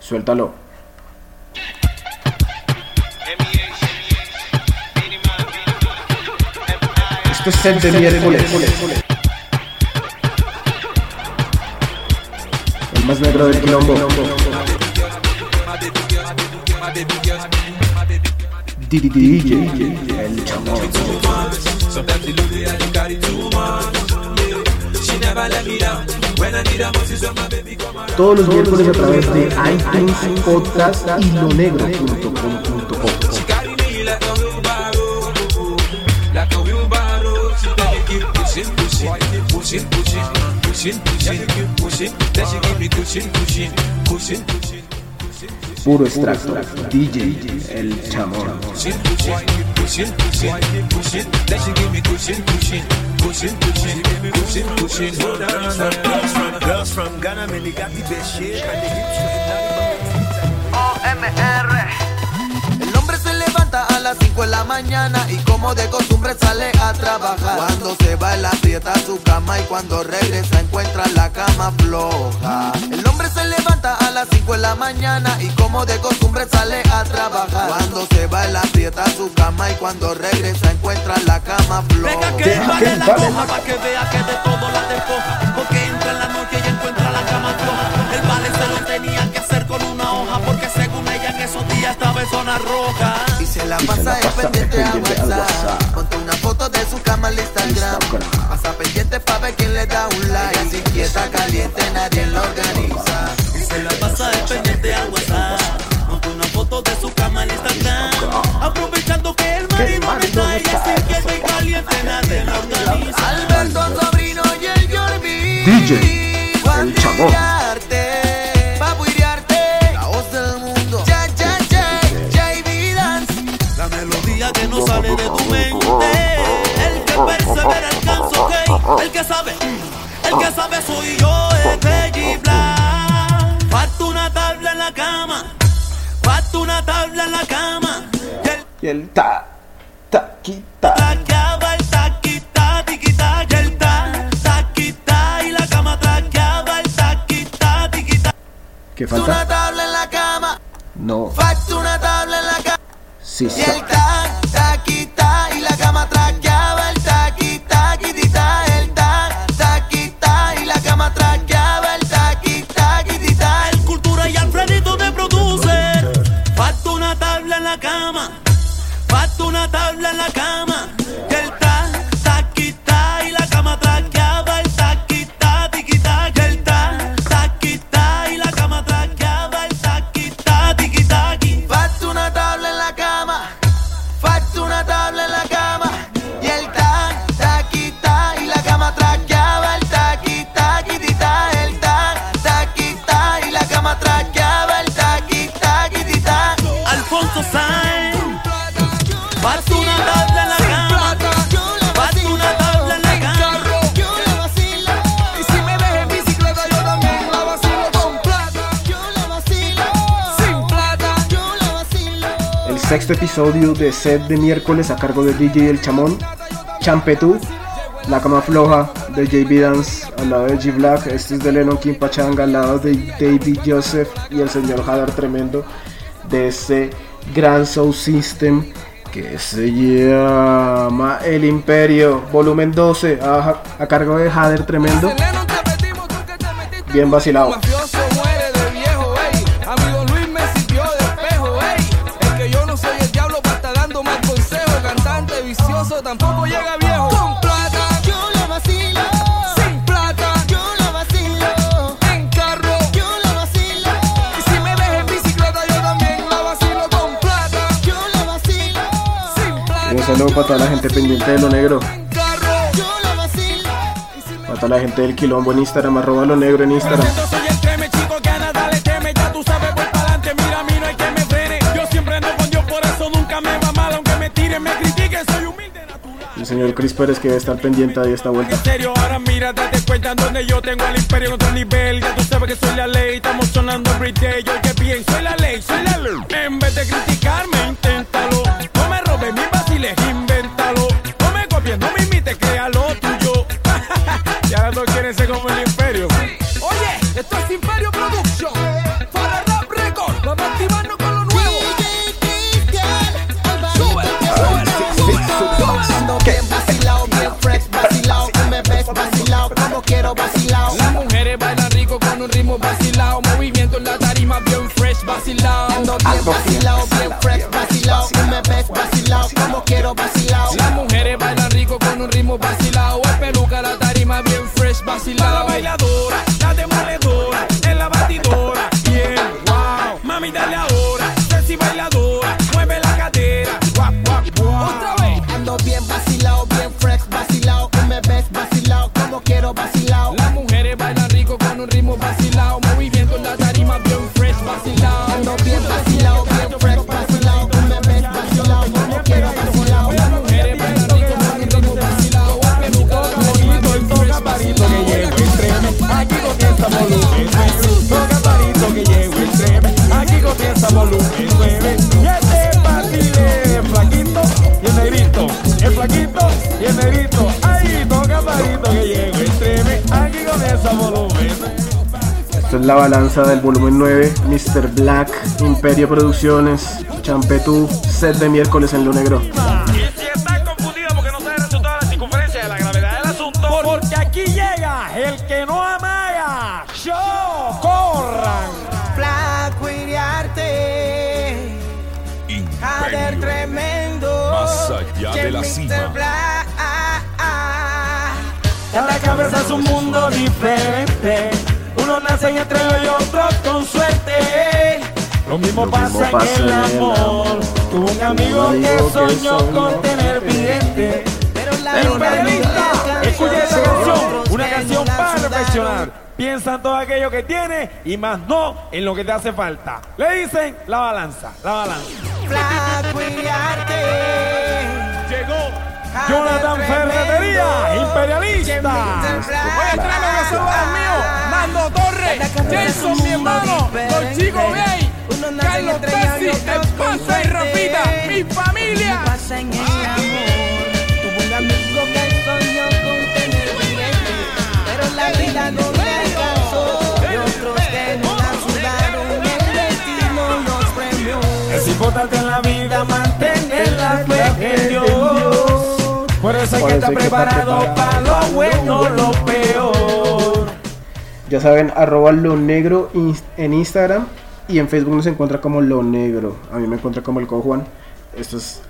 Suéltalo. Esto es set de. El más negro del quilombo. DJ, el chamón. Todos los miércoles a través de iTunes, podcast y pushing, pushing, pushing, pushing. Then she give me pushing, pushing, pushing, pushing. Puro extracto. DJ, el chamón. Las 5 de la mañana y como de costumbre sale a trabajar. Cuando se va él aprieta su cama y cuando regresa encuentra la cama floja. El hombre se levanta a las 5 de la mañana y como de costumbre sale a trabajar. Cuando se va él aprieta su cama y cuando regresa encuentra la cama Venga que Deja vale que el la vale coja pa' que vea que de todo la despoja Porque entra en la noche y encuentra la cama floja El vale se lo tenía que hacer con una hoja Porque según ella en esos días estaba en zona roja pasa la es pendiente al WhatsApp. Ponte una foto de su cama al Instagram. Instagram. Pasa pendiente pa' ver quién le da un like. Si inquieta, caliente, nadie lo organiza. Y se la pasa de pendiente a WhatsApp Monta una foto de su cama en Instagram Aprovechando que el marido no está Y así que y caliente nadie lo organiza Alberto Sobrino y el Yorbi. DJ, cama. Falta una tabla en la cama. Y el Y el ta, episodio de set de miércoles a cargo de DJ El Chamón, Champetú, La Cama Floja de JB Dance al lado de G Black, este es de Lennon King Pachanga al lado de David Joseph y el señor Hadar Tremendo de ese gran Soul System que se llama El Imperio, volumen 12, a, a cargo de Hader Tremendo, bien vacilado. Tampoco llega viejo. Con plata, Yo la vacilo sin plata, Yo la vacilo en carro. Yo la vacilo Y si me ves en bicicleta, yo también la vacilo con plata, Yo la vacilo sin Un plata, saludo para toda la gente pendiente de lo negro, en carro. Yo la vacilo para toda la gente del quilombo en Instagram, arroba lo negro en Instagram. Señor Chris Pérez que debe estar pendiente de esta vuelta. En ahora mira, date cuenta donde yo tengo al imperio en otro nivel. Ya tú sabes que soy la ley, estamos sonando everyday. Yo que bien, soy la ley, soy la ley. En vez de criticarme, inténtalo. vacilao, movimiento en la tarima bien fresh, vacilao. Ando bien vacilao, bien fresh, vacilao. No me ves vacilao, como quiero vacilao. Las mujeres bailan rico con un ritmo vacilao. Es peluca la tarima bien fresh, vacilao. bailadora. Es la balanza del volumen 9, Mr. Black, Imperio Producciones, Champetú, set de miércoles en lo negro. Y si están confundidos porque no saben el resultado de la circunferencia de la gravedad del asunto, porque aquí llega el que no amaya. ¡Show! ¡Corran! Flaco Iriarte, Jader tremendo. Más allá de la cima. Cada cabeza es un mundo diferente. Uno nace y entre y otro con suerte. Lo mismo Lo pasa, mismo pasa en el en el amor. Tuve un amigo que que soñó con tener vidente. Pero la Pero vida escucha esta alcanzó. canción, una canción para reflexionar. Piensa en todo aquello que tiene y más no en lo que te hace falta. Le dicen la balanza, la balanza. Flaco Iriarte. Llegó Jonathan. Ferretería, imperialista. Oye, tráeme que son los míos. Nando Torres, Jason, mi hermano, los chicos gay, Carlos otro el paso y. Rafita, mi familia. pasa en el amor. Tuve un amigo que soñó con tener billete, pero la vida no le alcanzó. Y otros que no la sudaron, el destino los premió. Es importante en la vida mantener la fe en Dios. Por eso hay que estar preparado para lo bueno, lo peor. Ya saben, arroba lo negro en Instagram y en Facebook nos encuentra como lo negro. A mí me encuentra como el Co Juan. Esto es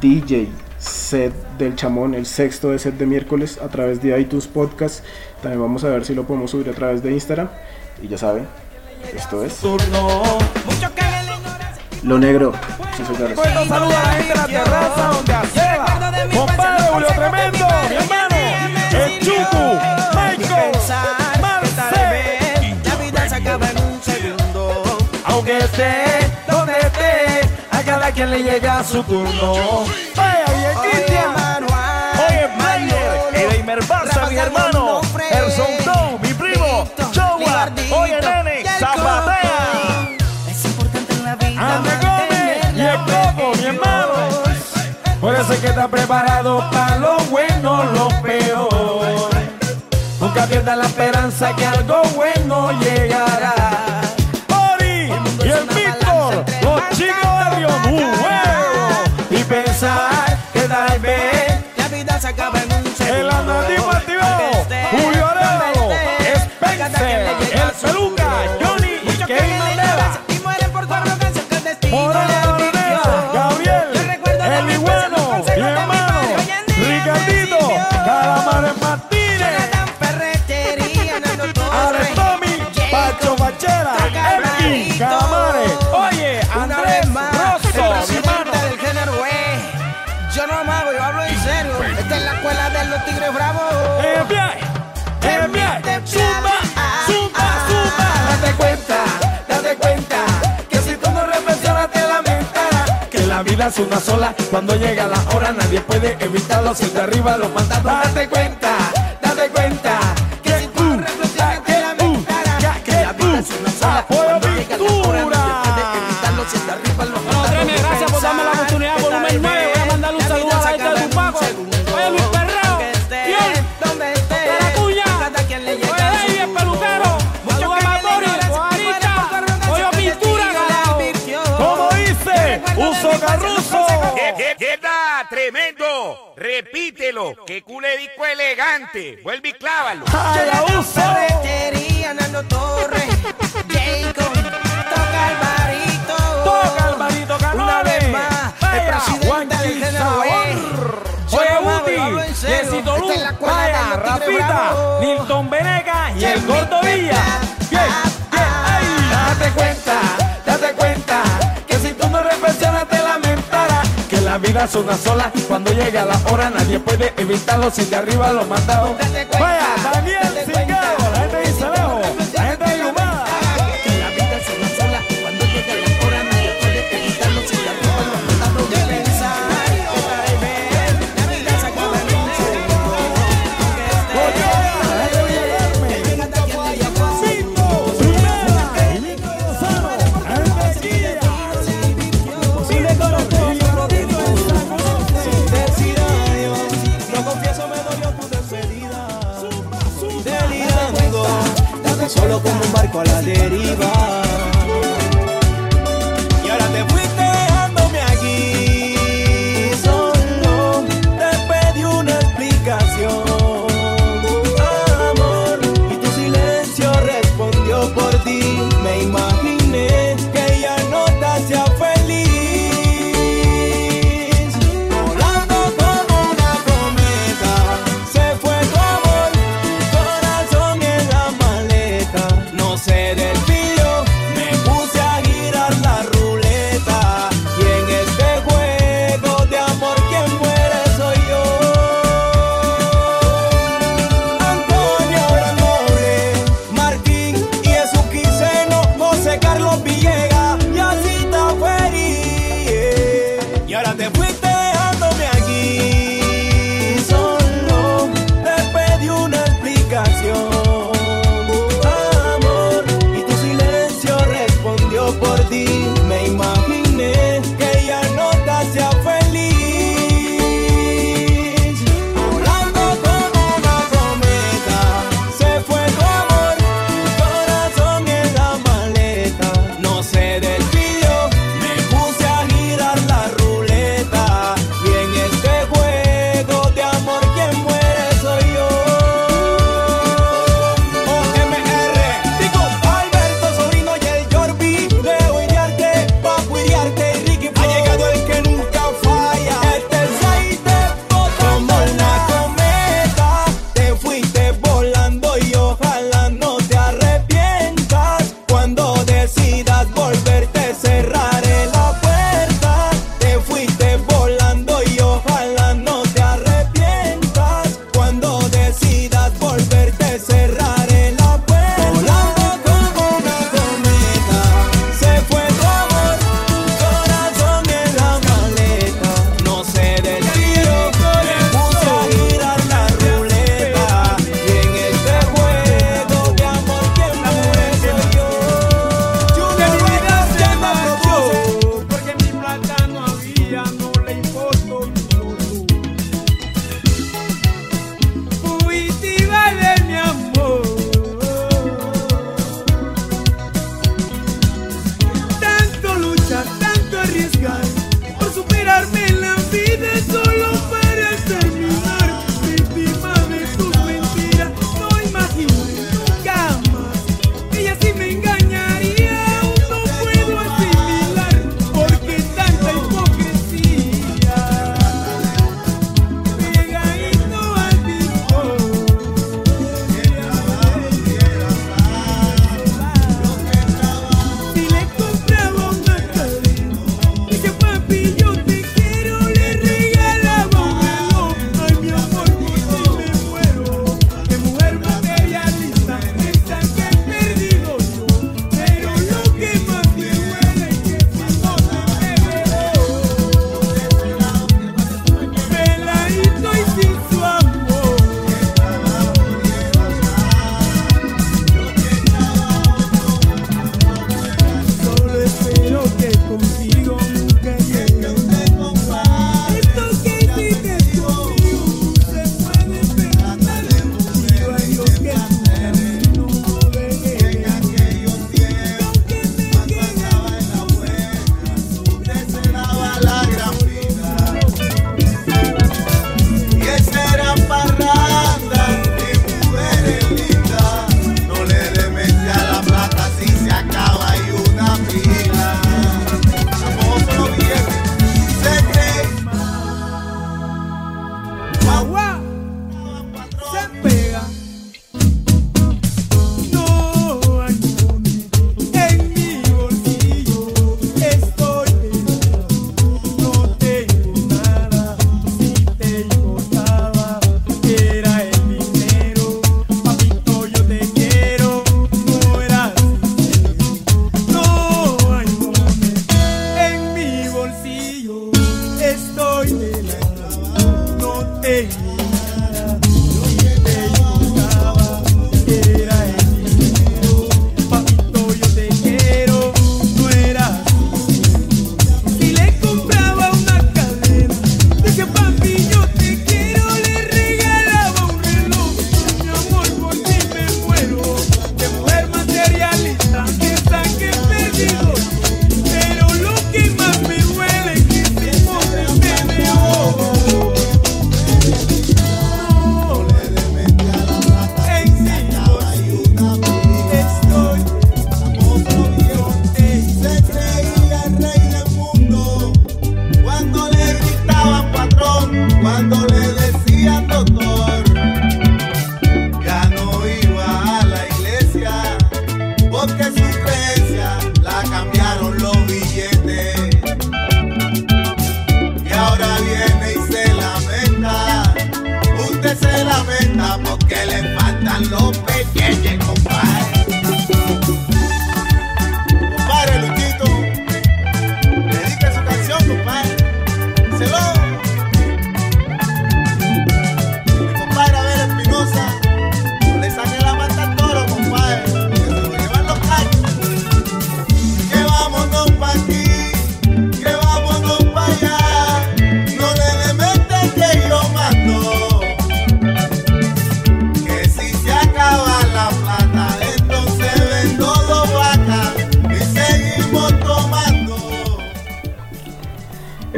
DJ set del chamón, el sexto de set de miércoles a través de iTunes Podcast. También vamos a ver si lo podemos subir a través de Instagram. Y ya saben, esto es Turno. lo negro. Sí, señores. Bueno, saluda a la gente en la terraza donde aceba. Compadre Julio Tremendo, mi hermano. El Chucu, Michael, Marcel. La vida se acaba en un segundo. Aunque esté donde esté, a cada quien le llega su turno. Vaya bien, Cristian. Oye, Mayer, Edeimer Barça, mi hermano. El Sondón, mi primo. Chowa, oye, nene, Por eso que estar preparado para lo bueno, lo peor. Nunca pierdas la esperanza que algo bueno llegará. Es una sola, cuando llega la hora nadie puede evitarlo. Si de arriba lo manda, date cuenta, Qué cule disco elegante. Vuelve y clávalo. A la uso. Boletería, Nando Torres. Jacob. Toca el barito. Toca el barito, Canales. Una más. El presidente del GNOE. Oye, Buti, Yesito Luz, Vaya, Rafita, Nilton Venegas y el Gordo Villa. una sola. Cuando llega la hora, nadie puede evitarlo. Si de arriba lo mandaron. Vaya,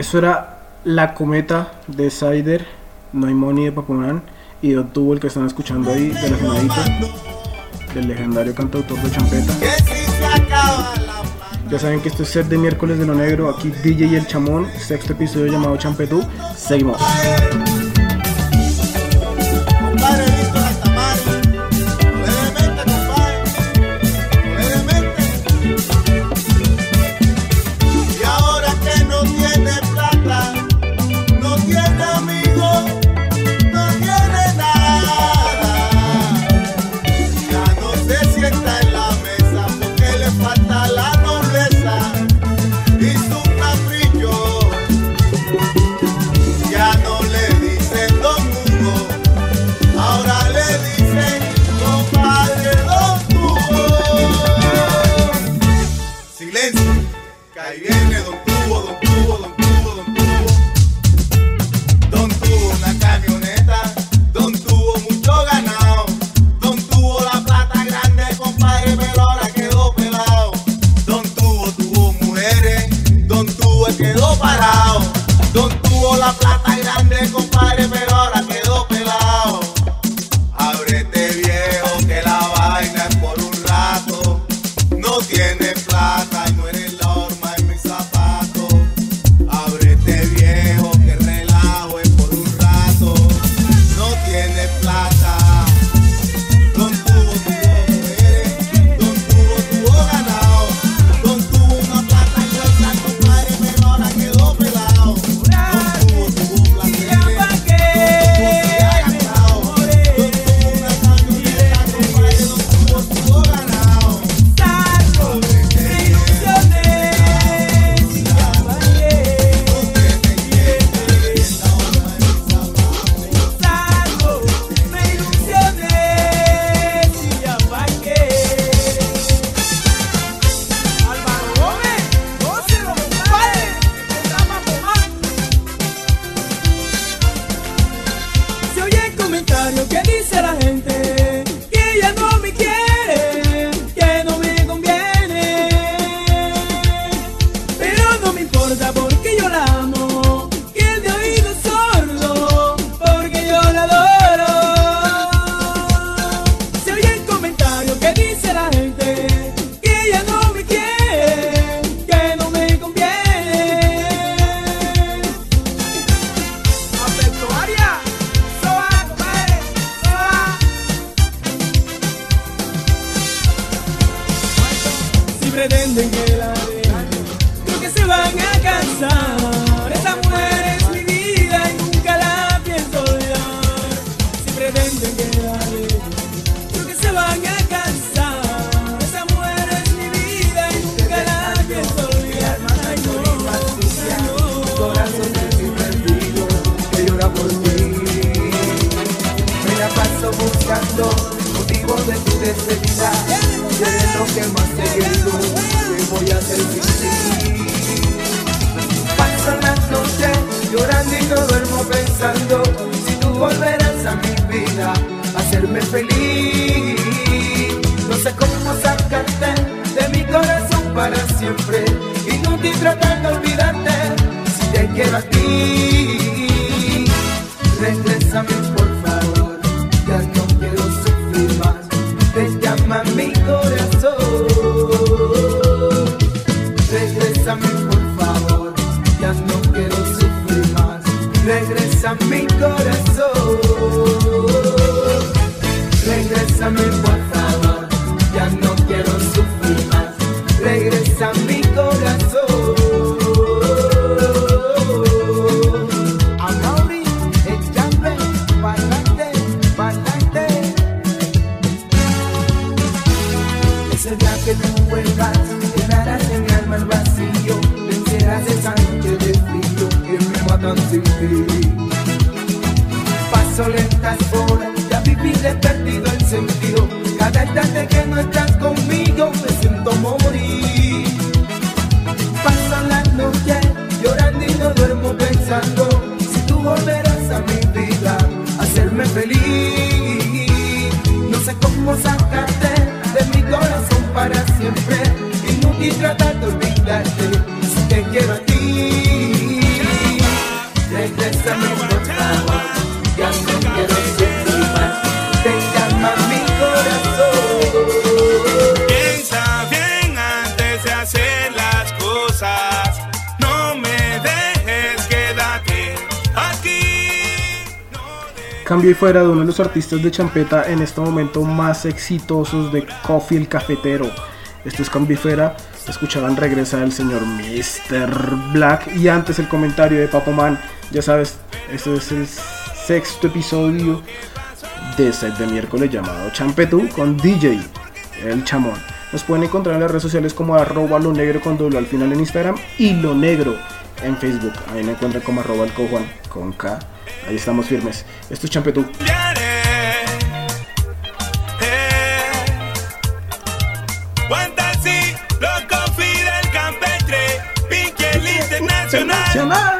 Eso era La Cometa de Cider, Noimoni de Papunan y Dot el que están escuchando ahí de la finalita del legendario cantautor de Champeta. Ya saben que esto es set de miércoles de lo negro, aquí DJ y el chamón, sexto episodio llamado Champetú. Seguimos. buscando motivo de tu necesidad. Si eres lo que más te quiero, ¿qué voy a hacer sin ti? Pasan las noches llorando y no duermo pensando si tú volverás a mi vida a hacerme feliz. No sé cómo sacarte de mi corazón para siempre. Inútil tratar de olvidarte si te quiero a ti. Regresa mi corazón. Que no estás conmigo me siento morir. Paso la noche llorando y no duermo pensando si tú volverás a mi vida a hacerme feliz. No sé cómo sacarte de mi corazón para siempre. Inútil tratar de olvidarte si te quiero a ti. Regrésame Cambio y fuera de uno de los artistas de champeta en este momento más exitosos de Coffee el Cafetero. Esto es Cambio y fuera. Escuchaban regresa el señor Mr. Black. Y antes el comentario de Papoman. Ya sabes, este es el sexto episodio de set de miércoles llamado Champetú con DJ El Chamón. Nos pueden encontrar en las redes sociales como arroba lo negro con doble al final en Instagram y lo negro en Facebook. Ahí me encuentran como arroba el cojuan con K. Ahí estamos firmes. Esto es Champetú. Internacional.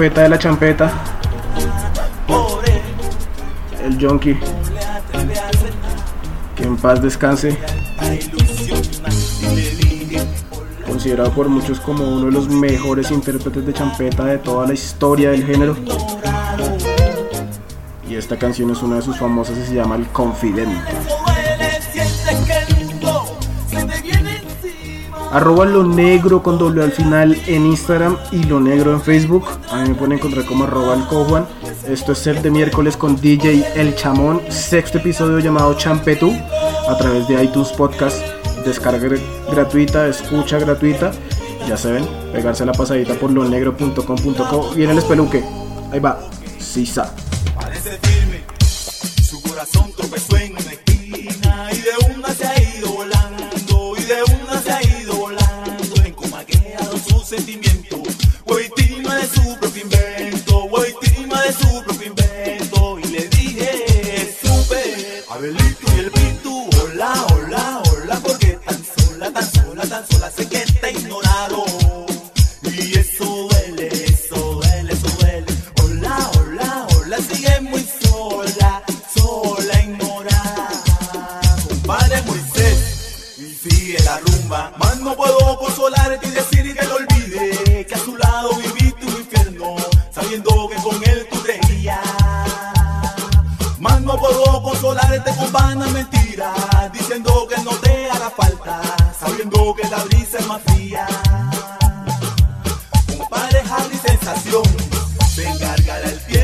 profeta de la champeta. El Jonky. Que en paz descanse. Considerado por muchos como uno de los mejores intérpretes de champeta de toda la historia del género. Y esta canción es una de sus famosas y se llama El Confidente. Arroba lo negro con doble al final en Instagram y lo negro en Facebook. A mí me pueden encontrar como arroba el cojuan. Esto es el de miércoles con DJ El Chamón, sexto episodio llamado Champetú, a través de iTunes Podcast. Descarga gratuita, escucha gratuita. Ya se ven, pegarse la pasadita por lonegro.com.co. Viene el espeluque. Ahí va. Sisa. Parece firme, su corazón tropezó sentimientos. se encargará el tiempo.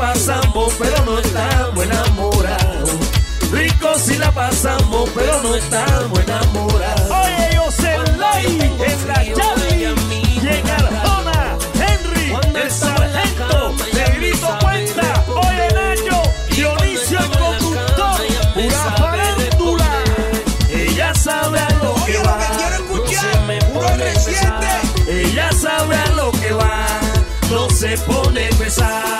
pasamos, pero no estamos enamorados. Rico si la pasamos, pero no estamos enamorados. Oye, yo sé en la Charlie llega la zona. Henry, el sargento, Negrito Cuenta, Hoy oye Nacho, Dionisio el conductor, pura farándula. Ella sabe a lo que va. Lo que quiero escuchar, puro reciente. Ella sabe a lo que va, no se pone pesada.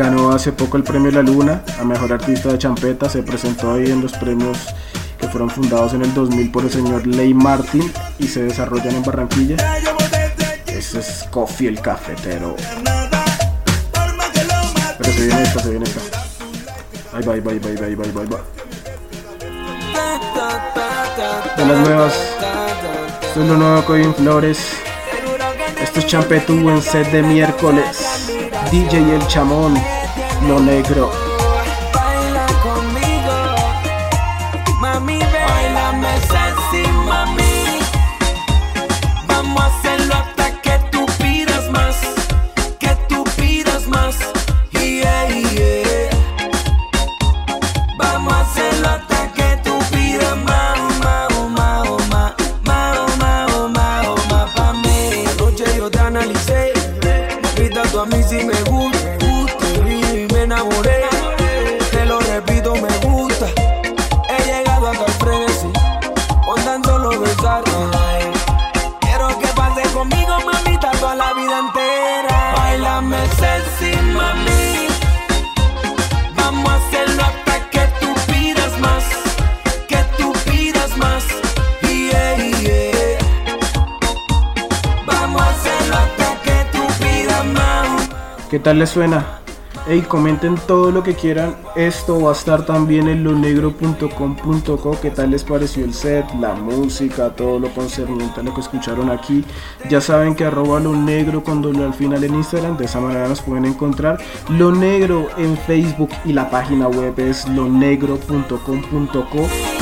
Ganó hace poco el premio La Luna a Mejor Artista de Champeta, se presentó ahí en los premios que fueron fundados en el 2000 por el señor Ley Martin y se desarrollan en Barranquilla. Ese es Coffee el cafetero. Pero se viene esta, se viene esta. Ahí va, ahí va, ahí va, ahí va, ahí va. De las nuevas. Esto es lo nuevo Coin Flores. Esto es Champetú en set de miércoles. DJ El Chamón, Lo Negro. Tal les suena? Hey, comenten todo lo que quieran. Esto va a estar también en lonegro.com.co. ¿Qué tal les pareció el set, la música, todo lo concerniente a lo que escucharon aquí? Ya saben que arroba lo negro con doble al final en Instagram. De esa manera nos pueden encontrar. Lo negro en Facebook y la página web es lonegro.com.co.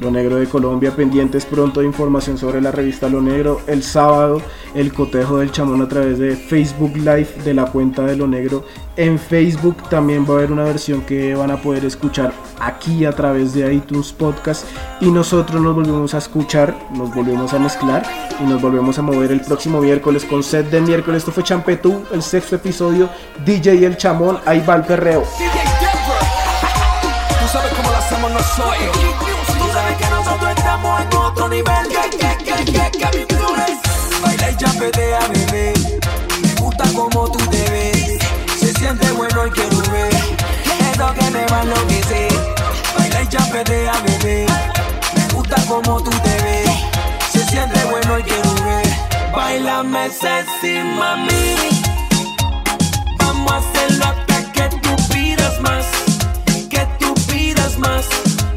Lo Negro de Colombia, pendientes pronto de información sobre la revista Lo Negro. El sábado, el cotejo del chamón a través de Facebook Live de la cuenta de Lo Negro. En Facebook también va a haber una versión que van a poder escuchar aquí a través de iTunes Podcast. Y nosotros nos volvemos a escuchar, nos volvemos a mezclar y nos volvemos a mover el próximo miércoles con set de miércoles. Esto fue Champetú, el sexto episodio. DJ El Chamón, ahí va el perreo. Tú sabes cómo hacemos. En otro nivel. Que, que, que, que, que mi. Baila y chapetea, bebé. Me gusta como tú te ves. Se siente bueno y quiero ver. Eso que me va a enloquecer. Baila y chapetea, bebé. Me gusta como tú te ves. Se siente bueno y quiero ver. Bailame sexy, mami. Vamos a hacerlo hasta que tú pidas más que tú pidas más.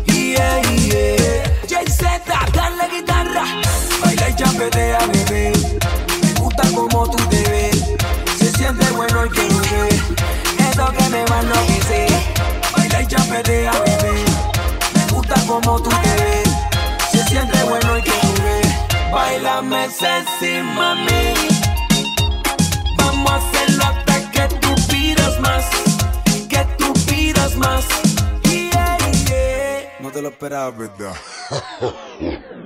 Yeah, yeah. Chapetea, bebé. Me gusta como tú te ves. Se siente bueno y quiero ver. Eso que me va a enloquecer. Baila y chapetea, bebé. Me gusta como tú te ves. Se siente bueno y quiero ver. Bailame sexy, mami. Vamos a hacerlo hasta que tú pidas más que tú pidas más. Yeah, yeah. No te lo esperaba, ¿verdad?